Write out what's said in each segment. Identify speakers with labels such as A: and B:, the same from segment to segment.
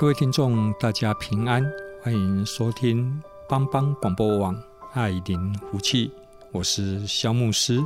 A: 各位听众，大家平安，欢迎收听帮帮广播网爱灵福气，我是肖牧师。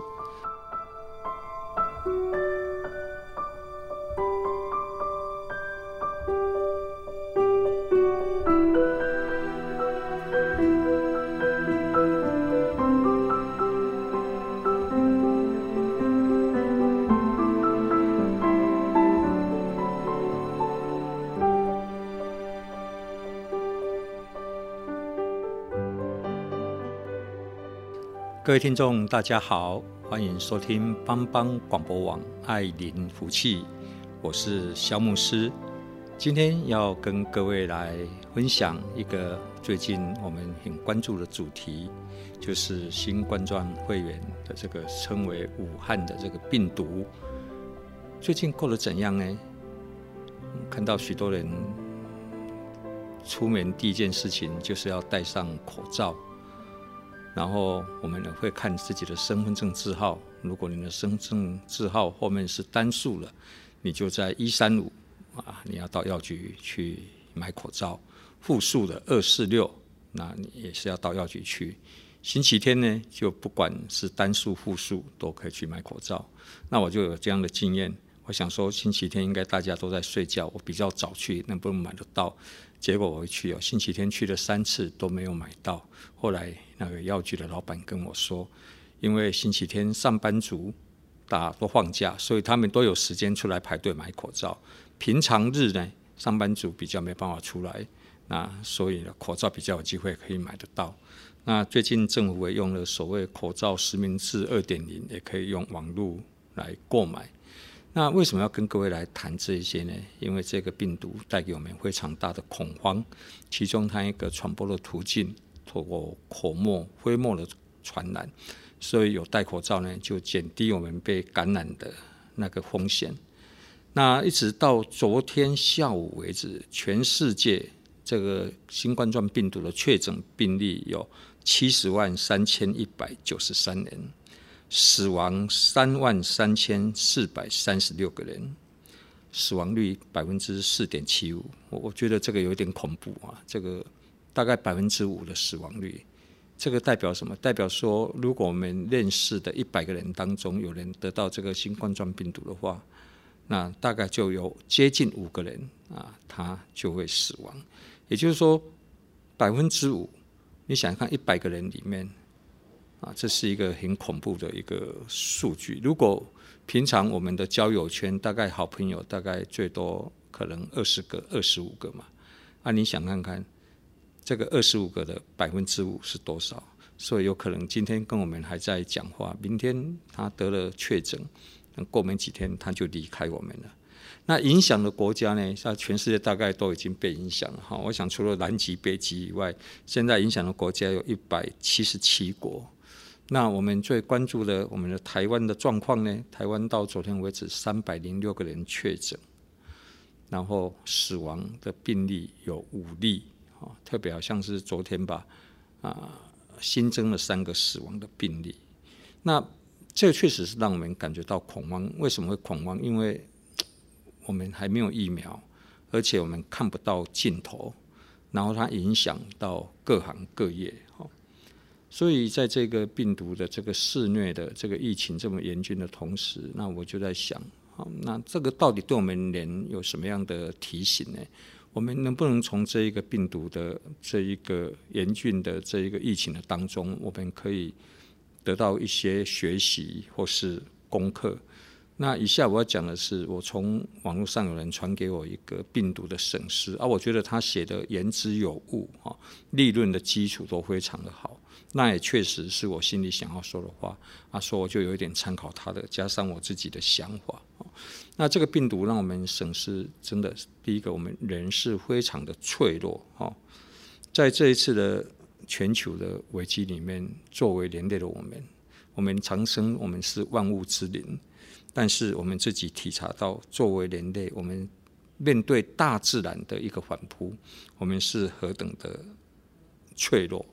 A: 各位听众，大家好，欢迎收听帮帮广播网爱邻福气，我是萧牧师。今天要跟各位来分享一个最近我们很关注的主题，就是新冠状肺炎的这个称为武汉的这个病毒，最近过得怎样呢？看到许多人出门第一件事情就是要戴上口罩。然后我们呢会看自己的身份证字号，如果你的身份证字号后面是单数了，你就在一三五啊，你要到药局去买口罩；复数的二四六，那你也是要到药局去。星期天呢，就不管是单数、复数，都可以去买口罩。那我就有这样的经验，我想说星期天应该大家都在睡觉，我比较早去，能不能买得到？结果我去哦，星期天去了三次都没有买到。后来那个药局的老板跟我说，因为星期天上班族大家都放假，所以他们都有时间出来排队买口罩。平常日呢，上班族比较没办法出来，那所以呢，口罩比较有机会可以买得到。那最近政府也用了所谓口罩实名制二点零，也可以用网络来购买。那为什么要跟各位来谈这些呢？因为这个病毒带给我们非常大的恐慌，其中它一个传播的途径透过口沫、飞沫的传染，所以有戴口罩呢，就减低我们被感染的那个风险。那一直到昨天下午为止，全世界这个新冠状病毒的确诊病例有七十万三千一百九十三人。死亡三万三千四百三十六个人，死亡率百分之四点七五。我我觉得这个有点恐怖啊！这个大概百分之五的死亡率，这个代表什么？代表说，如果我们认识的一百个人当中有人得到这个新冠状病毒的话，那大概就有接近五个人啊，他就会死亡。也就是说，百分之五，你想想看，一百个人里面。啊，这是一个很恐怖的一个数据。如果平常我们的交友圈大概好朋友大概最多可能二十个、二十五个嘛，那你想看看这个二十五个的百分之五是多少？所以有可能今天跟我们还在讲话，明天他得了确诊，过没几天他就离开我们了。那影响的国家呢？像全世界大概都已经被影响了哈。我想除了南极、北极以外，现在影响的国家有一百七十七国。那我们最关注的，我们的台湾的状况呢？台湾到昨天为止，三百零六个人确诊，然后死亡的病例有五例，啊，特别好像是昨天吧，啊，新增了三个死亡的病例。那这确实是让我们感觉到恐慌。为什么会恐慌？因为我们还没有疫苗，而且我们看不到尽头，然后它影响到各行各业。所以，在这个病毒的这个肆虐的这个疫情这么严峻的同时，那我就在想，好，那这个到底对我们人有什么样的提醒呢？我们能不能从这一个病毒的这一个严峻的这一个疫情的当中，我们可以得到一些学习或是功课？那以下我要讲的是，我从网络上有人传给我一个病毒的省思，啊，我觉得他写的言之有物，哈，立论的基础都非常的好，那也确实是我心里想要说的话，啊，所以我就有一点参考他的，加上我自己的想法，那这个病毒让我们省思，真的，第一个，我们人是非常的脆弱，哈，在这一次的全球的危机里面，作为人类的我们，我们常称我们是万物之灵。但是我们自己体察到，作为人类，我们面对大自然的一个反扑，我们是何等的脆弱。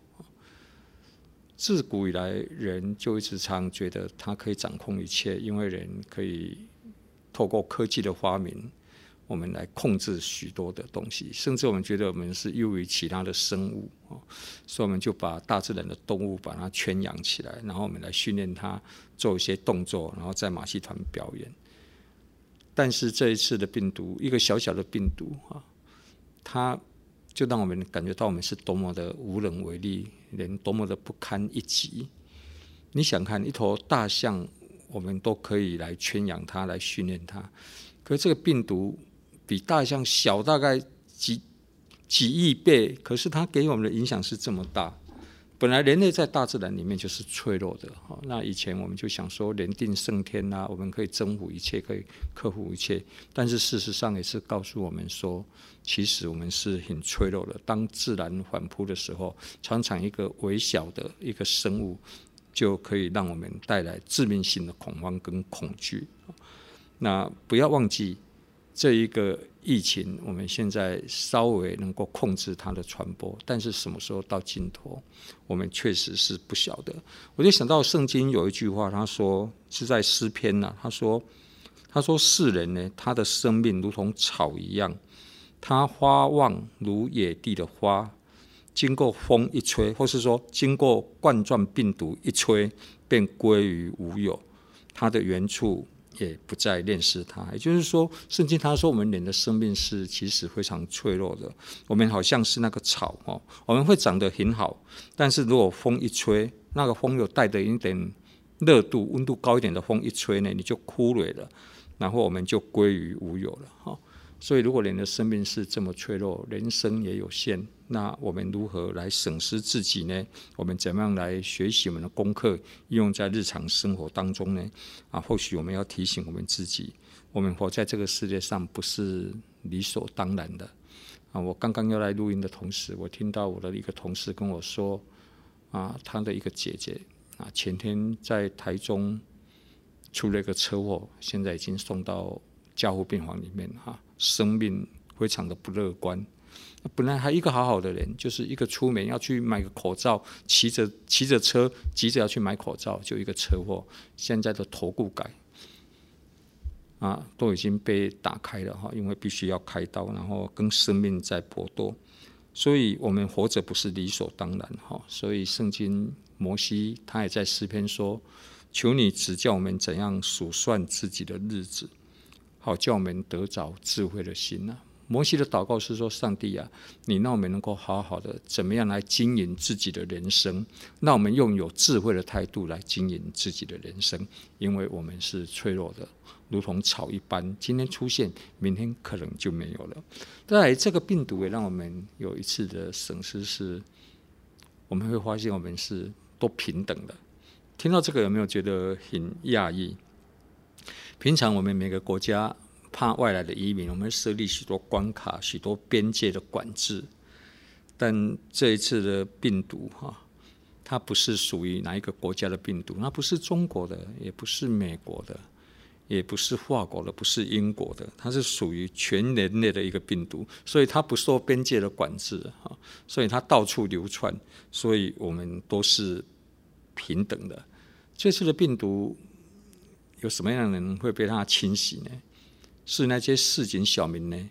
A: 自古以来，人就一直常觉得他可以掌控一切，因为人可以透过科技的发明。我们来控制许多的东西，甚至我们觉得我们是优于其他的生物哦，所以我们就把大自然的动物把它圈养起来，然后我们来训练它做一些动作，然后在马戏团表演。但是这一次的病毒，一个小小的病毒啊，它就让我们感觉到我们是多么的无能为力，人多么的不堪一击。你想看一头大象，我们都可以来圈养它，来训练它，可是这个病毒。比大象小大概几几亿倍，可是它给我们的影响是这么大。本来人类在大自然里面就是脆弱的，哈。那以前我们就想说人定胜天呐，我们可以征服一切，可以克服一切。但是事实上也是告诉我们说，其实我们是很脆弱的。当自然反扑的时候，常常一个微小的一个生物就可以让我们带来致命性的恐慌跟恐惧。那不要忘记。这一个疫情，我们现在稍微能够控制它的传播，但是什么时候到尽头，我们确实是不晓得。我就想到圣经有一句话，他说是在诗篇呐、啊，他说他说世人呢，他的生命如同草一样，他花旺如野地的花，经过风一吹，或是说经过冠状病毒一吹，便归于无有，它的原处。也不再认识他，也就是说，圣经他说我们人的生命是其实非常脆弱的。我们好像是那个草哦，我们会长得很好，但是如果风一吹，那个风又带着一点热度、温度高一点的风一吹呢，你就枯萎了，然后我们就归于无有了哈。所以，如果人的生命是这么脆弱，人生也有限，那我们如何来审视自己呢？我们怎么样来学习我们的功课，应用在日常生活当中呢？啊，或许我们要提醒我们自己，我们活在这个世界上不是理所当然的。啊，我刚刚要来录音的同时，我听到我的一个同事跟我说，啊，他的一个姐姐啊，前天在台中出了一个车祸，现在已经送到加护病房里面哈。生命非常的不乐观。本来还一个好好的人，就是一个出门要去买个口罩，骑着骑着车急着要去买口罩，就一个车祸，现在的头骨盖啊都已经被打开了哈，因为必须要开刀，然后跟生命在搏斗。所以我们活着不是理所当然哈。所以圣经摩西他也在诗篇说：“求你指教我们怎样数算自己的日子。”好，叫我们得着智慧的心呐、摩西的祷告是说：“上帝啊，你让我们能够好好的怎么样来经营自己的人生？让我们用有智慧的态度来经营自己的人生，因为我们是脆弱的，如同草一般。今天出现，明天可能就没有了。再来，这个病毒也让我们有一次的损失，是我们会发现我们是都平等的。听到这个有没有觉得很讶异？平常我们每个国家怕外来的移民，我们设立许多关卡、许多边界的管制。但这一次的病毒，哈，它不是属于哪一个国家的病毒，它不是中国的，也不是美国的，也不是法国的，不是英国的，它是属于全人类的一个病毒，所以它不受边界的管制，哈，所以它到处流窜，所以我们都是平等的。这次的病毒。有什么样的人会被他侵袭呢？是那些市井小民呢？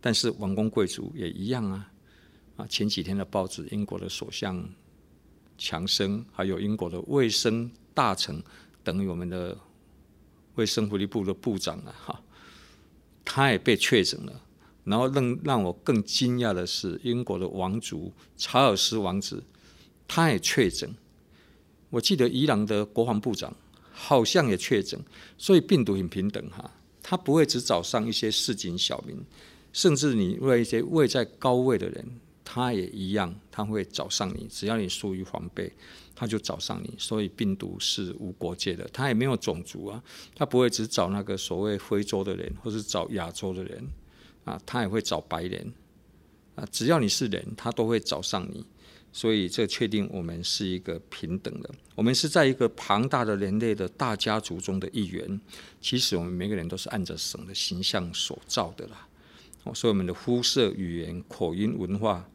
A: 但是王公贵族也一样啊！啊，前几天的报纸，英国的首相强生，还有英国的卫生大臣，等于我们的卫生福利部的部长啊，哈，他也被确诊了。然后让让我更惊讶的是，英国的王族查尔斯王子，他也确诊。我记得伊朗的国防部长。好像也确诊，所以病毒很平等哈，它不会只找上一些市井小民，甚至你为一些位在高位的人，他也一样，他会找上你，只要你疏于防备，他就找上你。所以病毒是无国界的，他也没有种族啊，他不会只找那个所谓非洲的人，或是找亚洲的人啊，他也会找白人啊，只要你是人，他都会找上你。所以，这确定我们是一个平等的。我们是在一个庞大的人类的大家族中的一员。其实，我们每个人都是按着神的形象所造的啦。所以，我们的肤色、语言、口音、文化，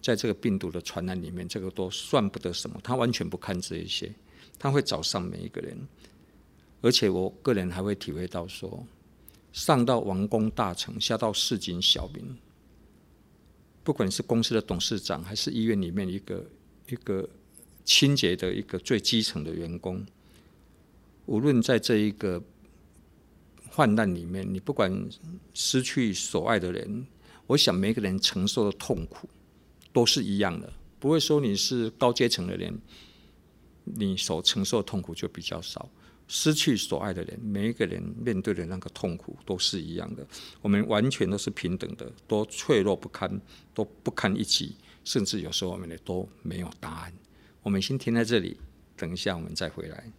A: 在这个病毒的传染里面，这个都算不得什么。他完全不看这一些，他会找上每一个人。而且，我个人还会体会到说，上到王公大臣，下到市井小民。不管是公司的董事长，还是医院里面一个一个清洁的一个最基层的员工，无论在这一个患难里面，你不管失去所爱的人，我想每个人承受的痛苦都是一样的，不会说你是高阶层的人，你所承受的痛苦就比较少。失去所爱的人，每一个人面对的那个痛苦都是一样的。我们完全都是平等的，都脆弱不堪，都不堪一击，甚至有时候我们也都没有答案。我们先停在这里，等一下我们再回来。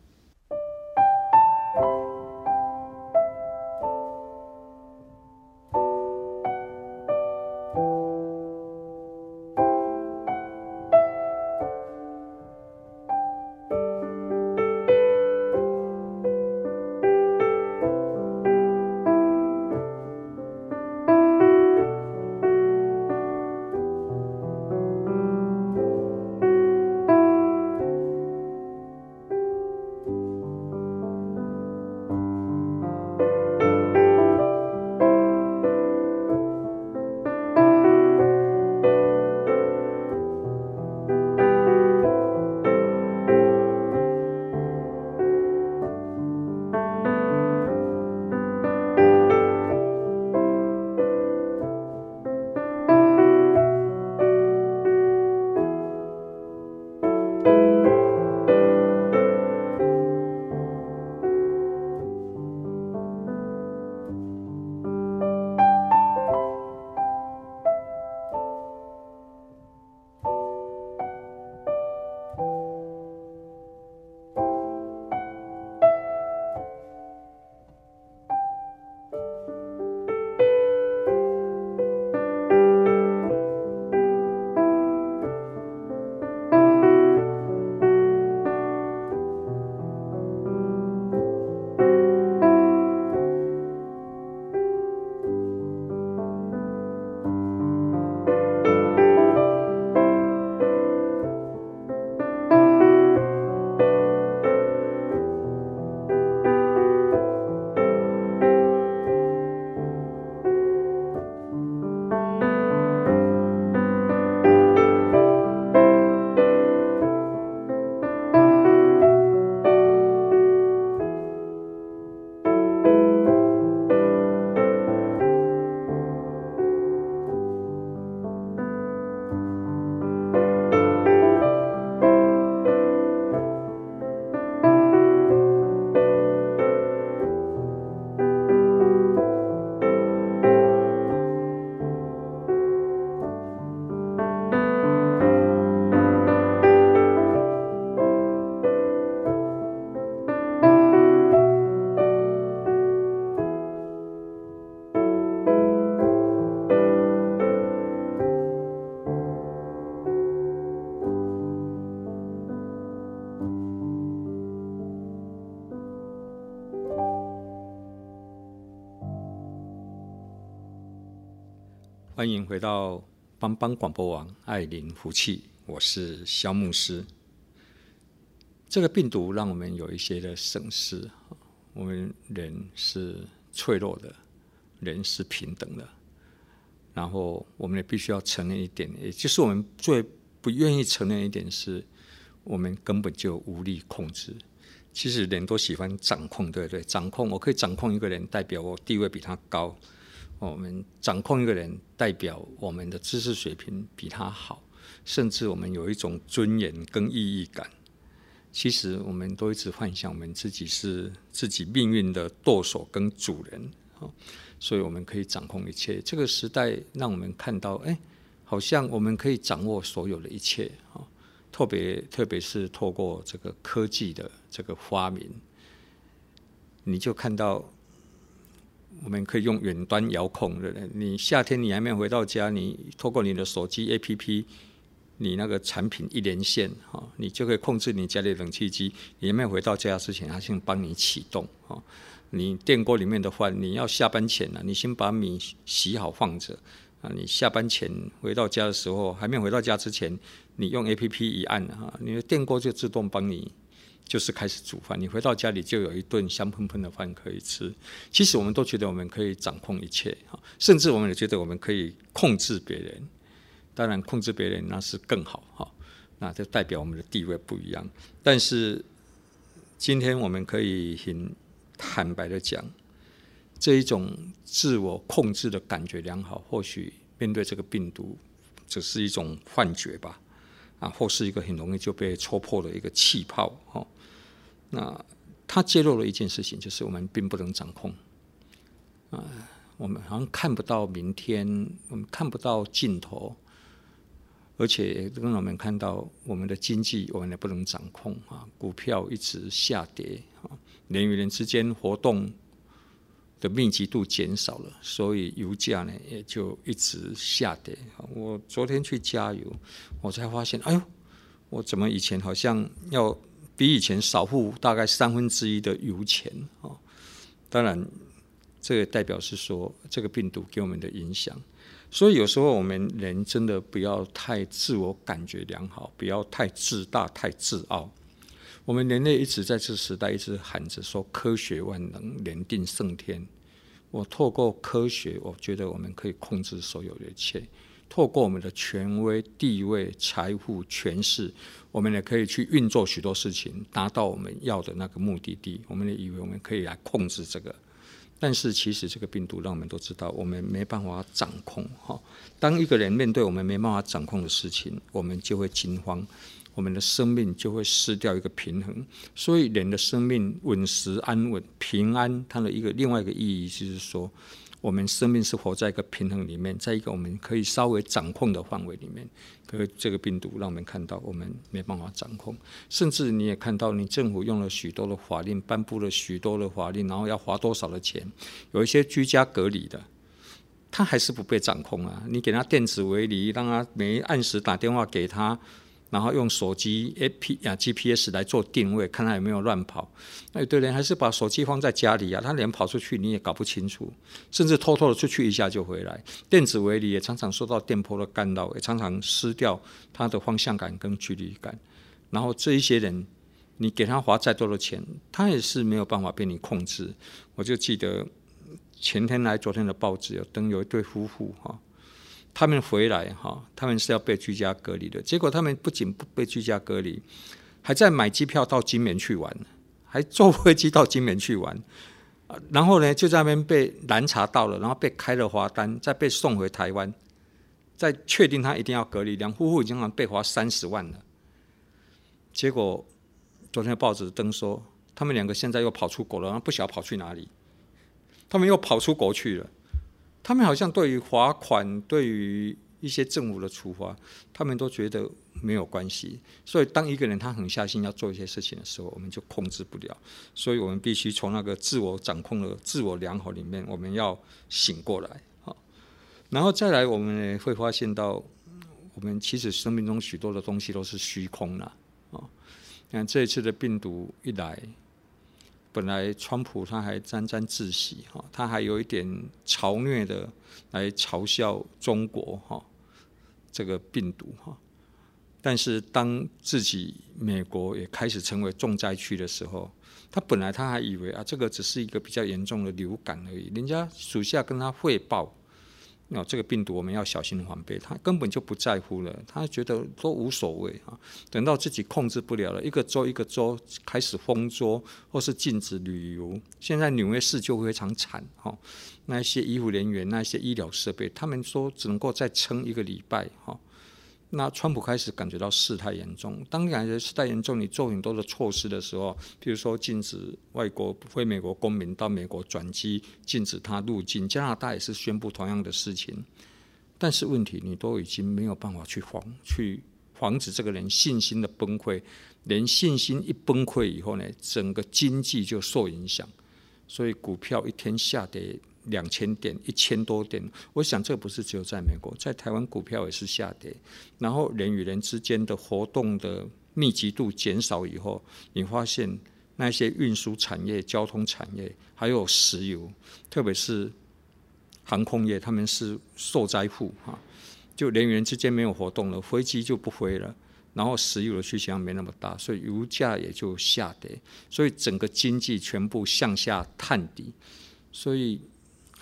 A: 欢迎回到帮帮广播网爱邻福气，我是萧牧师。这个病毒让我们有一些的审视，我们人是脆弱的，人是平等的。然后我们也必须要承认一点，也就是我们最不愿意承认一点是，我们根本就无力控制。其实人都喜欢掌控，对不对？掌控，我可以掌控一个人，代表我地位比他高。我们掌控一个人，代表我们的知识水平比他好，甚至我们有一种尊严跟意义感。其实我们都一直幻想我们自己是自己命运的舵手跟主人，所以我们可以掌控一切。这个时代让我们看到，哎，好像我们可以掌握所有的一切，特别特别是透过这个科技的这个发明，你就看到。我们可以用远端遥控的，你夏天你还没有回到家，你透过你的手机 APP，你那个产品一连线哈，你就可以控制你家里冷气机。你还没有回到家之前，它先帮你启动哈。你电锅里面的话，你要下班前呢，你先把米洗好放着啊。你下班前回到家的时候，还没回到家之前，你用 APP 一按哈，你的电锅就自动帮你。就是开始煮饭，你回到家里就有一顿香喷喷的饭可以吃。其实我们都觉得我们可以掌控一切，哈甚至我们也觉得我们可以控制别人。当然，控制别人那是更好哈，那就代表我们的地位不一样。但是今天我们可以很坦白的讲，这一种自我控制的感觉良好，或许面对这个病毒只是一种幻觉吧，啊，或是一个很容易就被戳破的一个气泡哈。那他揭露了一件事情，就是我们并不能掌控，啊，我们好像看不到明天，我们看不到尽头，而且让我们看到我们的经济，我们也不能掌控啊，股票一直下跌啊，人与人之间活动的密集度减少了，所以油价呢也就一直下跌。我昨天去加油，我才发现，哎呦，我怎么以前好像要。比以前少付大概三分之一的油钱啊！当然，这个代表是说这个病毒给我们的影响。所以有时候我们人真的不要太自我感觉良好，不要太自大、太自傲。我们人类一直在这时代一直喊着说科学万能，人定胜天。我透过科学，我觉得我们可以控制所有的一切。透过我们的权威、地位、财富、权势，我们也可以去运作许多事情，达到我们要的那个目的地。我们也以为我们可以来控制这个，但是其实这个病毒让我们都知道，我们没办法掌控。哈，当一个人面对我们没办法掌控的事情，我们就会惊慌，我们的生命就会失掉一个平衡。所以，人的生命稳实、安稳、平安，它的一个另外一个意义就是说。我们生命是活在一个平衡里面，在一个我们可以稍微掌控的范围里面。可是这个病毒让我们看到，我们没办法掌控。甚至你也看到，你政府用了许多的法令，颁布了许多的法令，然后要花多少的钱？有一些居家隔离的，他还是不被掌控啊！你给他电子围篱，让他没按时打电话给他。然后用手机 A P 啊 G P S 来做定位，看他有没有乱跑。那有的人还是把手机放在家里啊，他连跑出去你也搞不清楚，甚至偷偷的出去一下就回来。电子围篱也常常受到电波的干扰，也常常失掉他的方向感跟距离感。然后这一些人，你给他花再多的钱，他也是没有办法被你控制。我就记得前天来昨天的报纸有登有一对夫妇哈。他们回来哈，他们是要被居家隔离的。结果他们不仅不被居家隔离，还在买机票到金门去玩，还坐飞机到金门去玩。然后呢，就在那边被拦查到了，然后被开了罚单，再被送回台湾，再确定他一定要隔离。两夫妇已经被罚三十万了。结果昨天报纸登说，他们两个现在又跑出国了，然后不晓得跑去哪里。他们又跑出国去了。他们好像对于罚款，对于一些政府的处罚，他们都觉得没有关系。所以，当一个人他狠下心要做一些事情的时候，我们就控制不了。所以我们必须从那个自我掌控的自我良好里面，我们要醒过来。好，然后再来，我们也会发现到，我们其实生命中许多的东西都是虚空的。啊，你看这一次的病毒一来。本来川普他还沾沾自喜哈，他还有一点嘲虐的来嘲笑中国哈，这个病毒哈。但是当自己美国也开始成为重灾区的时候，他本来他还以为啊，这个只是一个比较严重的流感而已，人家属下跟他汇报。那这个病毒我们要小心防备，他根本就不在乎了，他觉得都无所谓啊。等到自己控制不了了，一个州一个州开始封州或是禁止旅游，现在纽约市就非常惨哈。那些医护人员、那些医疗设备，他们说只能够再撑一个礼拜哈。那川普开始感觉到事态严重，当你感觉事态严重，你做很多的措施的时候，比如说禁止外国非美国公民到美国转机，禁止他入境，加拿大也是宣布同样的事情。但是问题，你都已经没有办法去防去防止这个人信心的崩溃，连信心一崩溃以后呢，整个经济就受影响，所以股票一天下跌。两千点，一千多点，我想这不是只有在美国，在台湾股票也是下跌。然后人与人之间的活动的密集度减少以后，你发现那些运输产业、交通产业，还有石油，特别是航空业，他们是受灾户哈。就人与人之间没有活动了，飞机就不飞了，然后石油的需求量没那么大，所以油价也就下跌，所以整个经济全部向下探底，所以。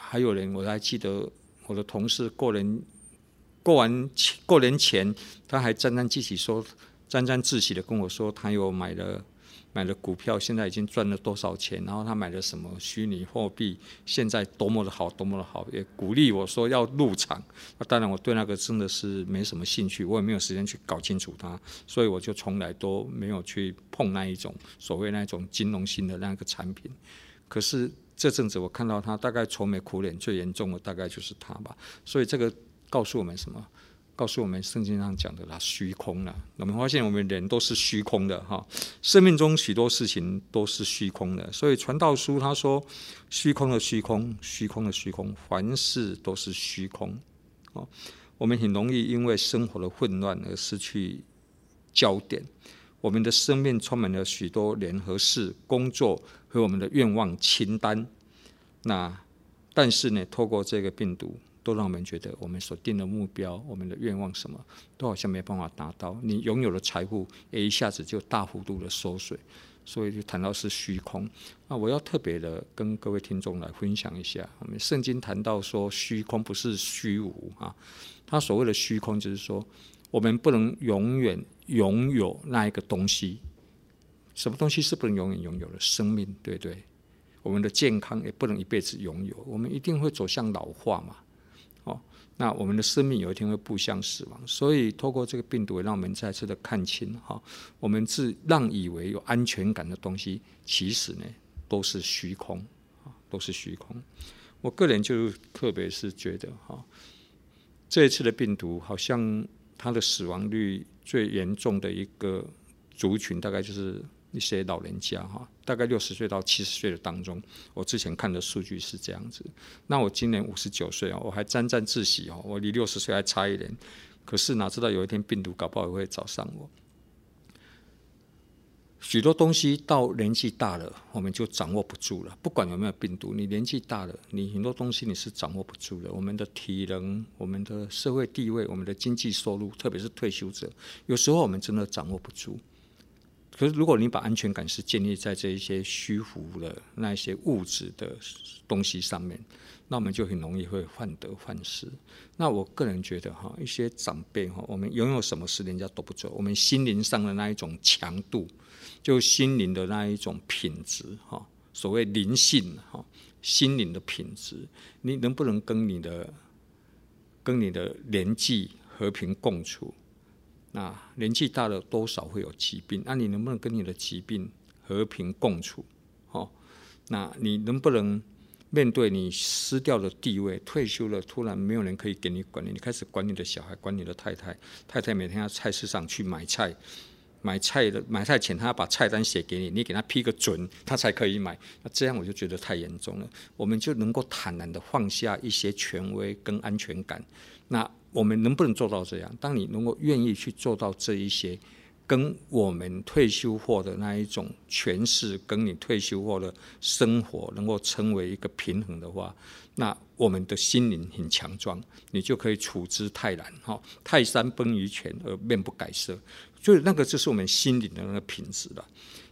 A: 还有人，我还记得我的同事过年过完过年前，他还沾沾自喜说，沾沾自喜的跟我说，他有买了买了股票，现在已经赚了多少钱，然后他买了什么虚拟货币，现在多么的好，多么的好，也鼓励我说要入场。那当然，我对那个真的是没什么兴趣，我也没有时间去搞清楚它，所以我就从来都没有去碰那一种所谓那一种金融性的那个产品。可是。这阵子我看到他大概愁眉苦脸，最严重的大概就是他吧。所以这个告诉我们什么？告诉我们圣经上讲的啦，虚空了。我们发现我们人都是虚空的哈，生命中许多事情都是虚空的。所以传道书他说：虚空的虚空，虚空的虚空，凡事都是虚空。哦，我们很容易因为生活的混乱而失去焦点。我们的生命充满了许多联合式工作。和我们的愿望清单，那但是呢，透过这个病毒，都让我们觉得我们所定的目标、我们的愿望什么，都好像没办法达到。你拥有的财富也一下子就大幅度的缩水，所以就谈到是虚空。那我要特别的跟各位听众来分享一下，我们圣经谈到说虚空不是虚无啊，他所谓的虚空就是说，我们不能永远拥有那一个东西。什么东西是不能永远拥有的？生命，对不对？我们的健康也不能一辈子拥有，我们一定会走向老化嘛。哦，那我们的生命有一天会步向死亡，所以透过这个病毒，让我们再次的看清哈，我们自让以为有安全感的东西，其实呢都是虚空啊，都是虚空。我个人就特别是觉得哈，这一次的病毒好像它的死亡率最严重的一个族群，大概就是。一些老人家哈，大概六十岁到七十岁的当中，我之前看的数据是这样子。那我今年五十九岁啊，我还沾沾自喜哦，我离六十岁还差一点。可是哪知道有一天病毒搞不好也会找上我。许多东西到年纪大了，我们就掌握不住了。不管有没有病毒，你年纪大了，你很多东西你是掌握不住的。我们的体能、我们的社会地位、我们的经济收入，特别是退休者，有时候我们真的掌握不住。可是，如果你把安全感是建立在这一些虚浮的那一些物质的东西上面，那我们就很容易会患得患失。那我个人觉得哈，一些长辈哈，我们拥有什么事人家都不做，我们心灵上的那一种强度，就心灵的那一种品质哈，所谓灵性哈，心灵的品质，你能不能跟你的跟你的年纪和平共处？那年纪大了，多少会有疾病。那你能不能跟你的疾病和平共处？哦，那你能不能面对你失掉的地位？退休了，突然没有人可以给你管理，你开始管你的小孩，管你的太太。太太每天要菜市场去买菜，买菜的买菜前，他要把菜单写给你，你给他批个准，他才可以买。那这样我就觉得太严重了。我们就能够坦然的放下一些权威跟安全感。那我们能不能做到这样？当你能够愿意去做到这一些，跟我们退休后的那一种诠释，跟你退休后的生活能够成为一个平衡的话，那我们的心灵很强壮，你就可以处之泰然。哈，泰山崩于前而面不改色，就是那个就是我们心灵的那个品质了。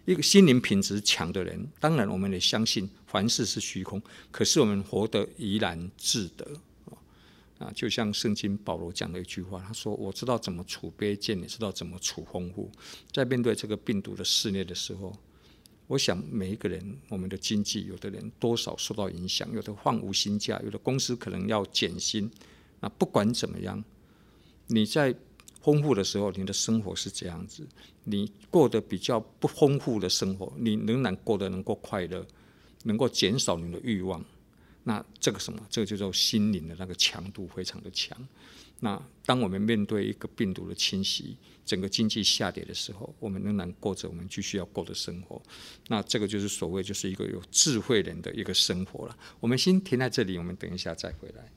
A: 一个心灵品质强的人，当然我们也相信凡事是虚空，可是我们活得怡然自得。啊，就像圣经保罗讲的一句话，他说：“我知道怎么处卑贱，也知道怎么处丰富。”在面对这个病毒的肆虐的时候，我想每一个人，我们的经济，有的人多少受到影响，有的放无薪假，有的公司可能要减薪。那不管怎么样，你在丰富的时候，你的生活是这样子；你过得比较不丰富的生活，你仍然过得能够快乐，能够减少你的欲望。那这个什么？这个就叫心灵的那个强度非常的强。那当我们面对一个病毒的侵袭，整个经济下跌的时候，我们仍然过着我们继续要过的生活。那这个就是所谓就是一个有智慧人的一个生活了。我们先停在这里，我们等一下再回来。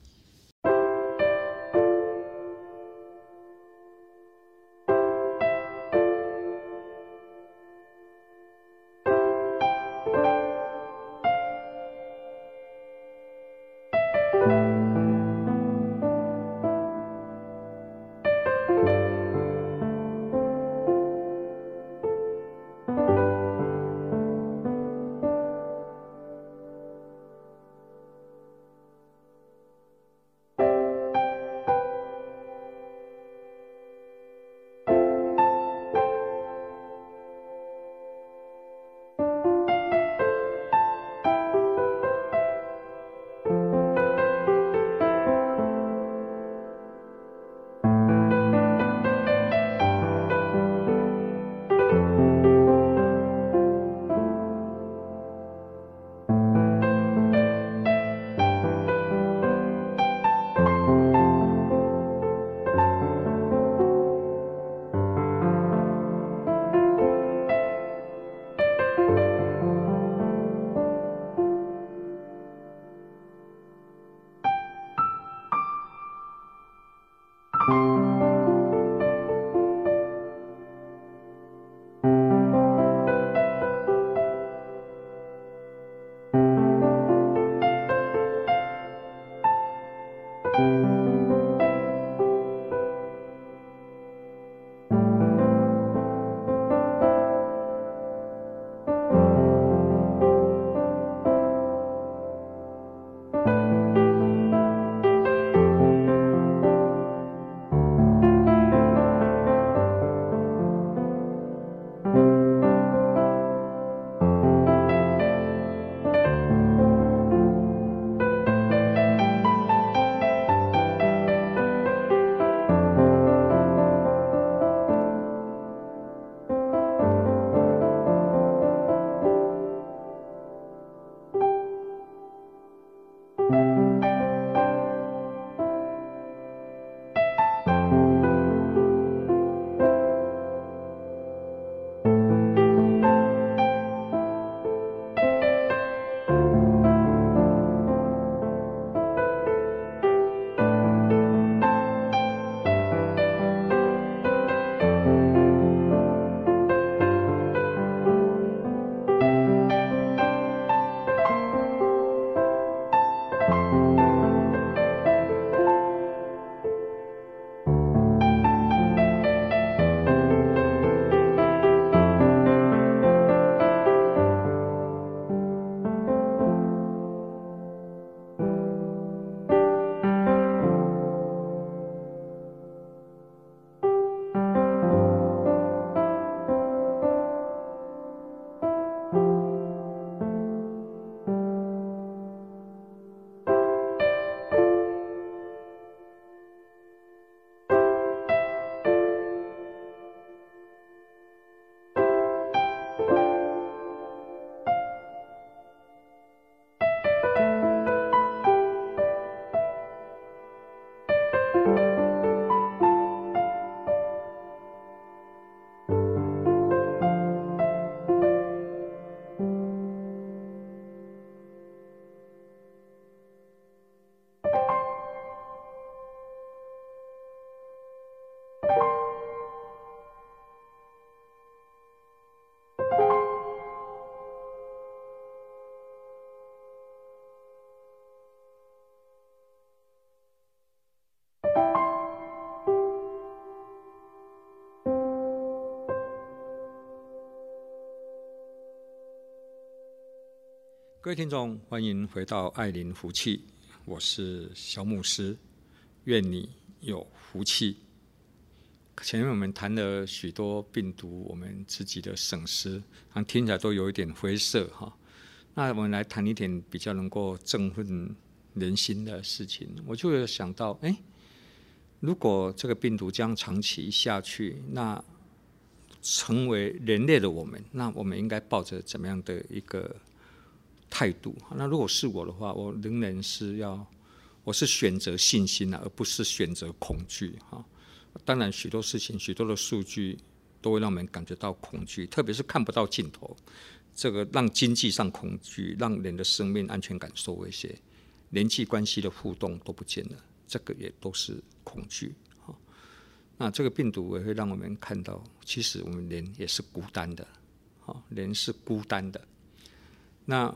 A: 各位听众，欢迎回到爱邻福气，我是小牧师，愿你有福气。前面我们谈了许多病毒，我们自己的省思，好像听起来都有一点灰色哈。那我们来谈一点比较能够振奋人心的事情。我就有想到，哎，如果这个病毒这样长期下去，那成为人类的我们，那我们应该抱着怎么样的一个态度？那如果是我的话，我仍然是要，我是选择信心啊，而不是选择恐惧哈。当然，许多事情、许多的数据都会让我们感觉到恐惧，特别是看不到尽头，这个让经济上恐惧，让人的生命安全感受威胁，人际关系的互动都不见了，这个也都是恐惧哈。那这个病毒也会让我们看到，其实我们人也是孤单的，好，人是孤单的。那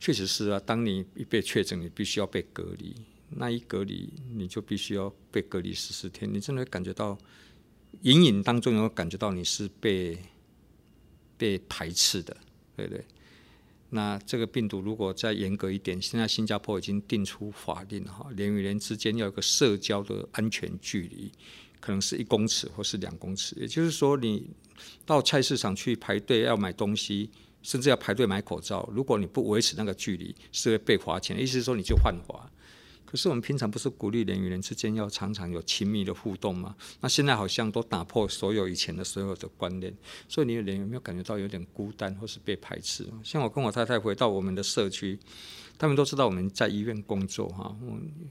A: 确实是啊，当你一被确诊，你必须要被隔离。那一隔离，你就必须要被隔离十四天。你真的感觉到，隐隐当中有感觉到你是被被排斥的，对不对？那这个病毒如果再严格一点，现在新加坡已经定出法令哈，人与人之间要有个社交的安全距离。可能是一公尺或是两公尺，也就是说，你到菜市场去排队要买东西，甚至要排队买口罩，如果你不维持那个距离，是会被罚钱。意思是说，你就犯法。可是我们平常不是鼓励人与人之间要常常有亲密的互动吗？那现在好像都打破所有以前的所有的观念，所以你的人有没有感觉到有点孤单或是被排斥？像我跟我太太回到我们的社区，他们都知道我们在医院工作哈，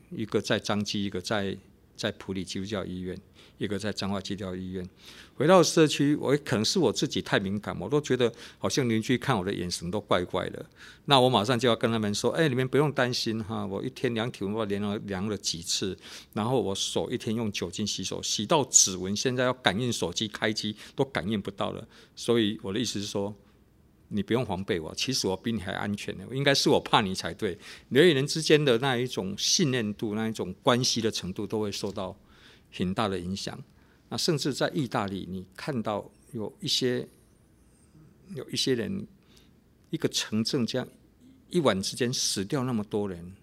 A: 一个在彰基，一个在在普里基督教医院。一个在彰化基督教医院，回到社区，我可能是我自己太敏感，我都觉得好像邻居看我的眼神都怪怪的。那我马上就要跟他们说：“哎，你们不用担心哈，我一天量体温，我量了量了几次，然后我手一天用酒精洗手，洗到指纹现在要感应手机开机都感应不到了。所以我的意思是说，你不用防备我，其实我比你还安全的，应该是我怕你才对。人与人之间的那一种信任度，那一种关系的程度，都会受到。”很大的影响，那甚至在意大利，你看到有一些有一些人，一个城镇这样一晚之间死掉那么多人，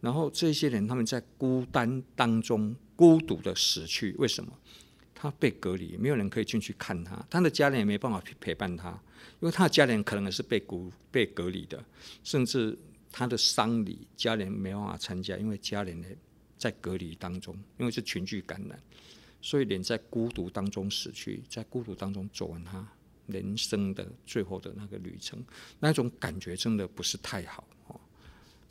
A: 然后这些人他们在孤单当中孤独的死去，为什么？他被隔离，没有人可以进去看他，他的家人也没办法去陪伴他，因为他的家人可能也是被孤被隔离的，甚至他的丧礼家人没办法参加，因为家人呢。在隔离当中，因为是群聚感染，所以人在孤独当中死去，在孤独当中走完他人生的最后的那个旅程，那种感觉真的不是太好哦。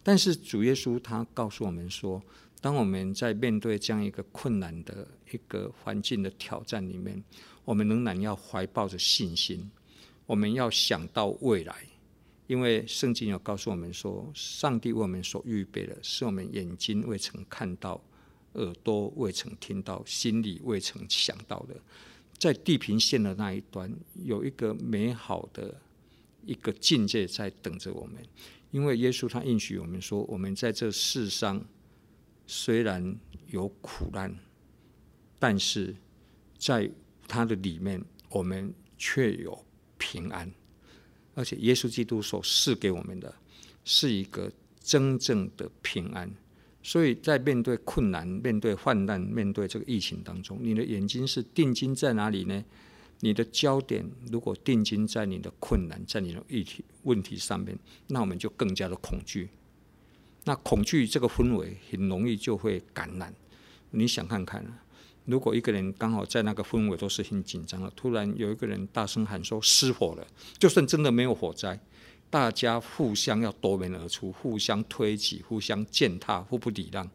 A: 但是主耶稣他告诉我们说，当我们在面对这样一个困难的一个环境的挑战里面，我们仍然要怀抱着信心，我们要想到未来。因为圣经有告诉我们说，上帝为我们所预备的，是我们眼睛未曾看到，耳朵未曾听到，心里未曾想到的。在地平线的那一端，有一个美好的一个境界在等着我们。因为耶稣他应许我们说，我们在这世上虽然有苦难，但是在他的里面，我们却有平安。而且耶稣基督所赐给我们的是一个真正的平安，所以在面对困难、面对患难、面对这个疫情当中，你的眼睛是定睛在哪里呢？你的焦点如果定睛在你的困难、在你的议题问题上面，那我们就更加的恐惧。那恐惧这个氛围很容易就会感染。你想看看啊。如果一个人刚好在那个氛围都是很紧张的，突然有一个人大声喊说失火了，就算真的没有火灾，大家互相要夺门而出，互相推挤，互相践踏，互不礼让，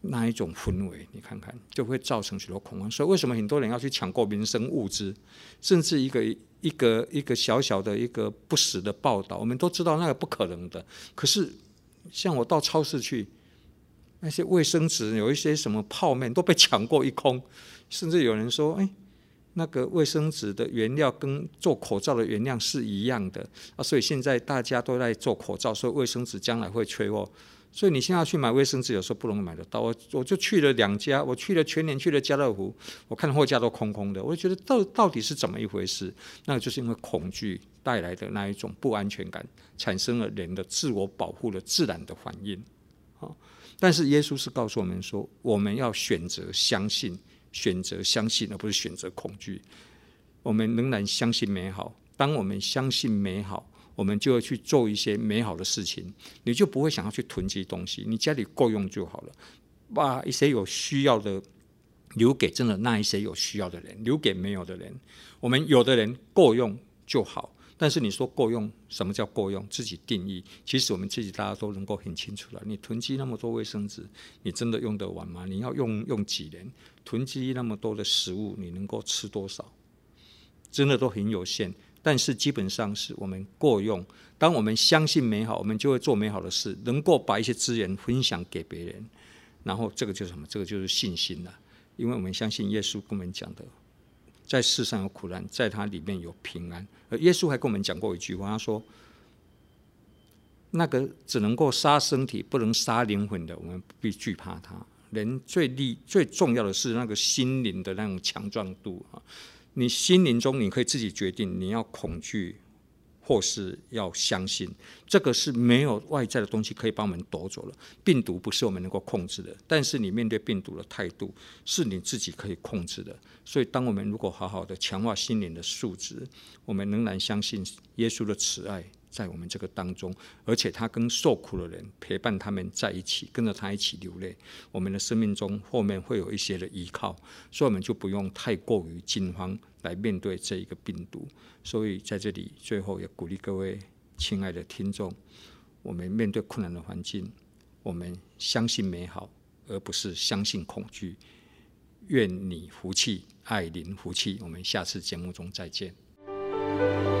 A: 那一种氛围，你看看就会造成许多恐慌。所以为什么很多人要去抢购民生物资，甚至一个一个一个小小的一个不实的报道，我们都知道那个不可能的。可是像我到超市去。那些卫生纸有一些什么泡面都被抢过一空，甚至有人说：“哎，那个卫生纸的原料跟做口罩的原料是一样的啊！”所以现在大家都在做口罩，所以卫生纸将来会缺货。所以你现在去买卫生纸，有时候不容易买得到。我我就去了两家，我去了全年，去了家乐福，我看货架都空空的。我就觉得到到底是怎么一回事？那个就是因为恐惧带来的那一种不安全感，产生了人的自我保护的自然的反应。好。但是耶稣是告诉我们说，我们要选择相信，选择相信，而不是选择恐惧。我们仍然相信美好。当我们相信美好，我们就会去做一些美好的事情。你就不会想要去囤积东西，你家里够用就好了。把一些有需要的留给真的那一些有需要的人，留给没有的人。我们有的人够用就好。但是你说够用，什么叫够用？自己定义。其实我们自己大家都能够很清楚了。你囤积那么多卫生纸，你真的用得完吗？你要用用几年？囤积那么多的食物，你能够吃多少？真的都很有限。但是基本上是我们够用。当我们相信美好，我们就会做美好的事，能够把一些资源分享给别人。然后这个就是什么？这个就是信心了。因为我们相信耶稣跟我们讲的。在世上有苦难，在它里面有平安。而耶稣还跟我们讲过一句话，他说：“那个只能够杀身体，不能杀灵魂的，我们不必惧怕它。人最厉最重要的是那个心灵的那种强壮度啊！你心灵中你可以自己决定，你要恐惧。”或是要相信，这个是没有外在的东西可以帮我们夺走了。病毒不是我们能够控制的，但是你面对病毒的态度是你自己可以控制的。所以，当我们如果好好的强化心灵的素质，我们仍然相信耶稣的慈爱。在我们这个当中，而且他跟受苦的人陪伴他们在一起，跟着他一起流泪。我们的生命中后面会有一些的依靠，所以我们就不用太过于惊慌来面对这一个病毒。所以在这里最后也鼓励各位亲爱的听众，我们面对困难的环境，我们相信美好，而不是相信恐惧。愿你福气，爱您福气。我们下次节目中再见。